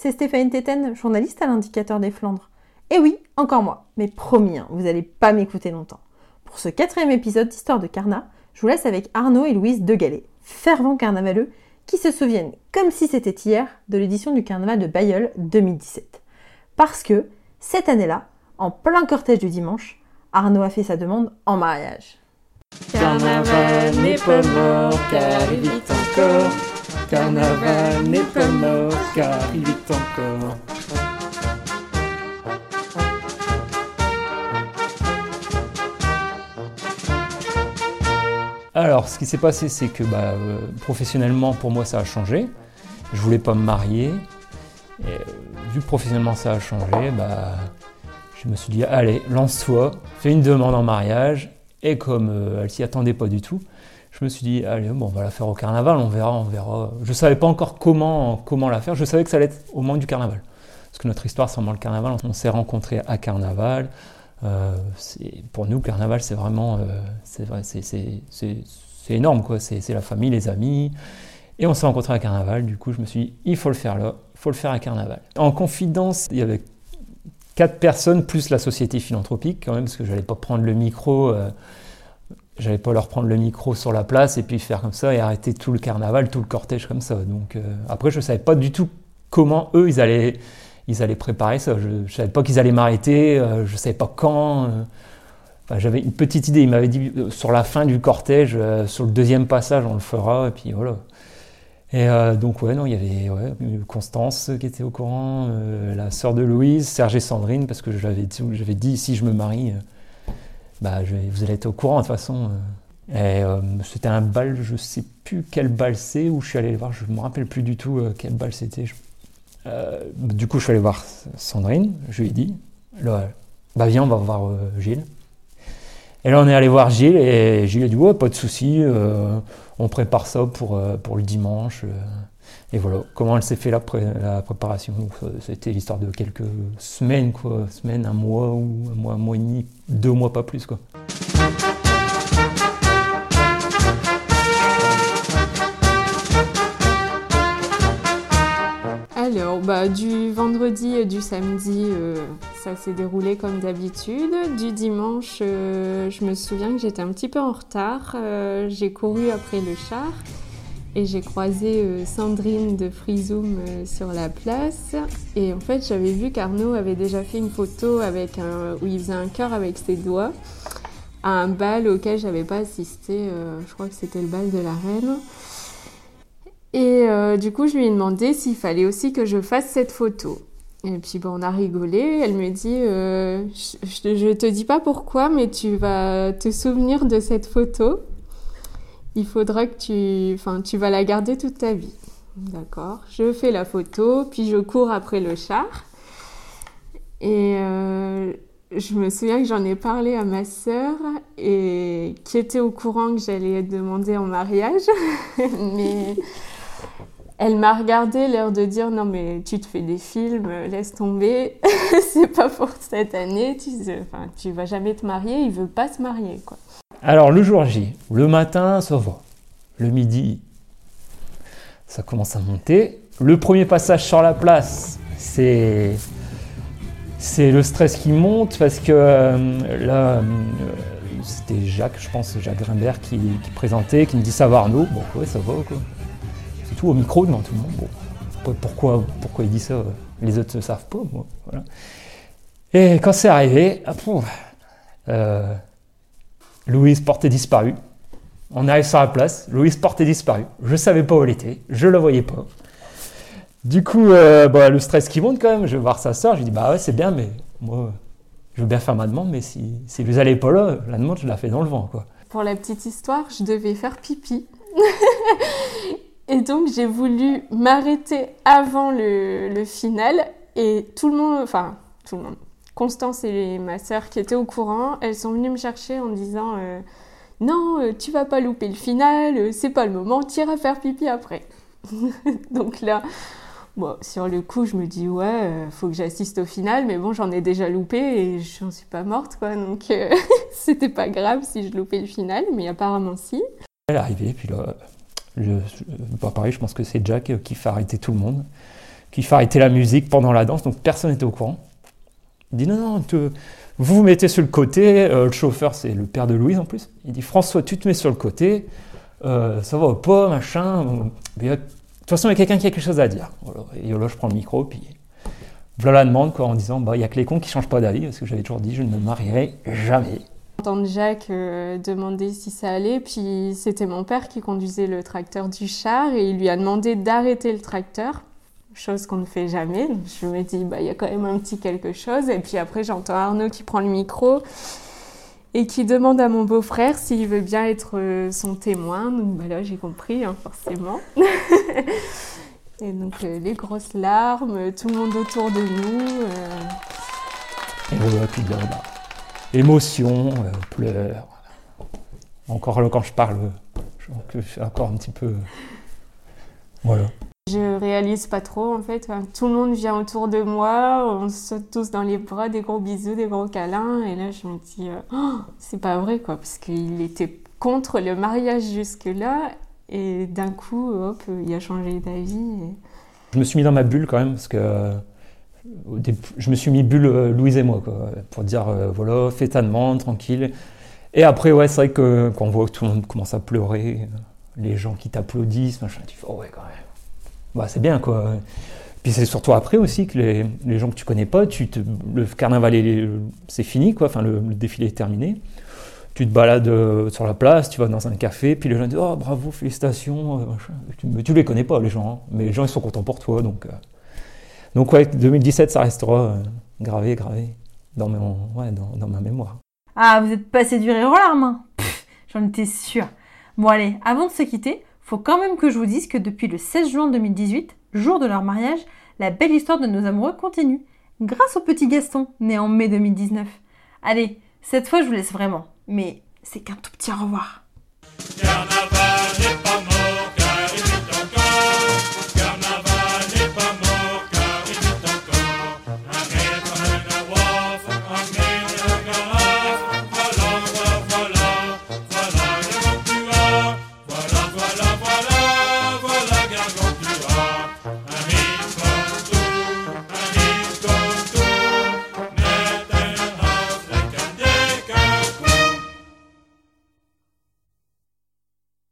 c'est Stéphanie Téten, journaliste à l'Indicateur des Flandres. Et oui, encore moi, mais promis, hein, vous n'allez pas m'écouter longtemps. Pour ce quatrième épisode d'Histoire de Carnat, je vous laisse avec Arnaud et Louise Degalet, fervents carnavaleux, qui se souviennent, comme si c'était hier, de l'édition du carnaval de Bayeul 2017. Parce que, cette année-là, en plein cortège du dimanche, Arnaud a fait sa demande en mariage. Carnaval n'est pas mort car il vit encore. Carnaval n'est pas mort car il vit encore. Alors, ce qui s'est passé, c'est que bah, euh, professionnellement, pour moi, ça a changé. Je voulais pas me marier. Et, euh, vu que professionnellement, ça a changé, bah, je me suis dit, allez, lance-toi, fais une demande en mariage. Et comme euh, elle s'y attendait pas du tout, je me suis dit, allez, bon, on va la faire au carnaval, on verra, on verra. Je savais pas encore comment, comment la faire, je savais que ça allait être au moment du carnaval. Parce que notre histoire, c'est vraiment le carnaval. On s'est rencontrés à carnaval. Euh, pour nous, carnaval, c'est vraiment. Euh, c'est énorme, quoi. C'est la famille, les amis. Et on s'est rencontrés à carnaval. Du coup, je me suis dit, il faut le faire là, il faut le faire à carnaval. En confidence, il y avait quatre personnes plus la société philanthropique quand même, parce que je n'allais pas prendre le micro, euh, j'allais pas leur prendre le micro sur la place et puis faire comme ça et arrêter tout le carnaval, tout le cortège comme ça. Donc euh, après, je savais pas du tout comment eux ils allaient, ils allaient préparer ça. Je, ne savais pas qu'ils allaient m'arrêter, euh, je savais pas quand. euh. Enfin, j'avais une petite idée. Ils m'avaient dit euh, sur la fin du cortège, sur le deuxième passage, on le fera et puis voilà. Et donc, ouais, non, il y avait Constance qui était au courant, la sœur de Louise, Serge et Sandrine, parce que j'avais dit, si je me marie, bah, vous allez être au courant de toute façon. euh. Euh, c'était un bal, je sais plus quel bal c'est, où je suis allé voir, je me rappelle plus du tout euh, quel bal c'était. Du coup, je suis allé voir Sandrine, je lui ai dit, là, bah viens, on va voir Gilles. Et là, on est allé voir Gilles, et Gilles a dit, ouais, pas de souci. on prépare ça pour, pour le dimanche. Et voilà, comment elle s'est fait la, pré- la préparation. C'était l'histoire de quelques semaines, quoi. Semaines, un mois, ou un mois, un mois et demi, deux mois, pas plus, quoi. Alors, bah, du vendredi et du samedi, euh, ça s'est déroulé comme d'habitude. Du dimanche, euh, je me souviens que j'étais un petit peu en retard. Euh, j'ai couru après le char et j'ai croisé euh, Sandrine de Frizoom euh, sur la place. Et en fait, j'avais vu qu'Arnaud avait déjà fait une photo avec où il faisait un cœur avec ses doigts à un bal auquel j'avais pas assisté. euh, je crois que c'était le bal de la reine. Et du coup, je lui ai demandé s'il fallait aussi que je fasse cette photo. Et puis, bon, on a rigolé. Elle me dit euh, je, je te dis pas pourquoi, mais tu vas te souvenir de cette photo. Il faudra que tu. Enfin, tu vas la garder toute ta vie. D'accord. Je fais la photo, puis je cours après le char. Et euh, je me souviens que j'en ai parlé à ma sœur et qui était au courant que j'allais être demandée en mariage. mais elle m'a regardé l'air de dire non mais tu te fais des films, laisse tomber, c'est pas pour cette année, tu, tu vas jamais te marier, il veut pas se marier quoi. Alors, le jour J, le matin, ça va. Le midi, ça commence à monter. Le premier passage sur la place, c'est. Le stress qui monte parce que euh, là, euh, c'était Jacques, je pense, Jacques Grimbert qui, présentait, qui me dit ça va Arnaud? Bon, ouais, ça va quoi. C'est tout au micro devant tout le monde. Bon, pourquoi, pourquoi il dit ça? Les autres ne savent pas. moi. Et quand c'est arrivé, ah, euh, Louise portait disparu. On arrive sur la place, Louise portait disparu. Je savais pas où elle était, je la voyais pas. Du coup, euh, bah, le stress qui monte quand même, je vais voir sa soeur, je lui dis bah ouais c'est bien, mais moi je veux bien faire ma demande, mais si, vous n'allez pas là, la demande je la fais dans le vent. Pour la petite histoire, je devais faire pipi. et donc j'ai voulu m'arrêter avant le final et tout le monde, enfin tout le monde, Constance et ma sœur qui étaient au courant, elles sont venues me chercher en disant euh, non, euh, tu vas pas louper le final, euh, c'est pas le moment, tu iras faire pipi après. donc là, bon, sur le coup, je me dis ouais, euh, faut que j'assiste au final, mais bon, j'en ai déjà loupé et j'en suis pas morte quoi, donc euh, c'était pas grave si je loupais le final, mais apparemment si. Elle est arrivée, puis là, je, je- bah, pareil, je pense que c'est Jack qui fait arrêter tout le monde. qu'il fait arrêter la musique pendant la danse, donc personne n'était au courant. Il dit non, non, te- vous vous mettez sur le côté, euh, le chauffeur c'est le père de Louise en plus. Il dit François, tu te mets sur le côté, euh, ça va pas, machin. Euh, de toute façon, il y a quelqu'un qui a quelque chose à dire. Et là, je prends le micro, puis voilà la demande quoi, en disant bah, il y a que les cons qui changent pas d'avis, parce que j'avais toujours dit je ne me marierai jamais. Entendre Jacques demander si ça allait, puis c'était mon père qui conduisait le tracteur du char et il lui a demandé d'arrêter le tracteur, chose qu'on ne fait jamais. Je me dis, bah, il y a quand même un petit quelque chose. Et puis après, j'entends Arnaud qui prend le micro et qui demande à mon beau-frère s'il veut bien être euh, son témoin. Donc bah, là, j'ai compris, hein, forcément. et donc euh, les grosses larmes, tout le monde autour de nous. euh, là, émotion, euh, pleurs. Encore là, quand je parle, je suis encore un petit peu. Voilà. Je réalise pas trop en fait. Tout le monde vient autour de moi, on saute tous dans les bras, des gros bisous, des gros câlins. Et là, je me dis, euh, Oh, c'est pas vrai quoi, parce qu'il était contre le mariage jusque-là. Et d'un coup, hop, il a changé d'avis. Je me suis mis dans ma bulle quand même, parce que euh, je me suis mis bulle euh, Louise et moi, quoi, pour dire voilà, fais ta demande, tranquille. Et après, ouais, c'est vrai que quand on voit que tout le monde commence à pleurer, les gens qui t'applaudissent, machin, tu fais oh ouais, quand même. Bah, c'est bien, quoi. Puis c'est surtout après aussi que les, gens que tu connais pas, tu le carnaval, est- c'est fini, quoi, enfin, le, défilé est terminé. Tu te balades euh, sur la place, tu vas dans un café, puis les gens disent Oh bravo, félicitations. euh. Tu, mais tu les connais pas, les gens. hein. Mais les gens, ils sont contents pour toi. Donc, euh, donc ouais, 2017, ça restera gravé, gravé dans, mon, ouais, dans, dans ma mémoire. Ah, vous êtes passé du rire aux larmes hein J'en étais sûre. Bon allez, avant de se quitter, faut quand même que je vous dise que depuis le 16 juin 2018, jour de leur mariage, la belle histoire de nos amoureux continue. Grâce au petit Gaston, né en mai 2019. Allez, cette fois je vous laisse vraiment. Mais c'est qu'un tout petit au revoir.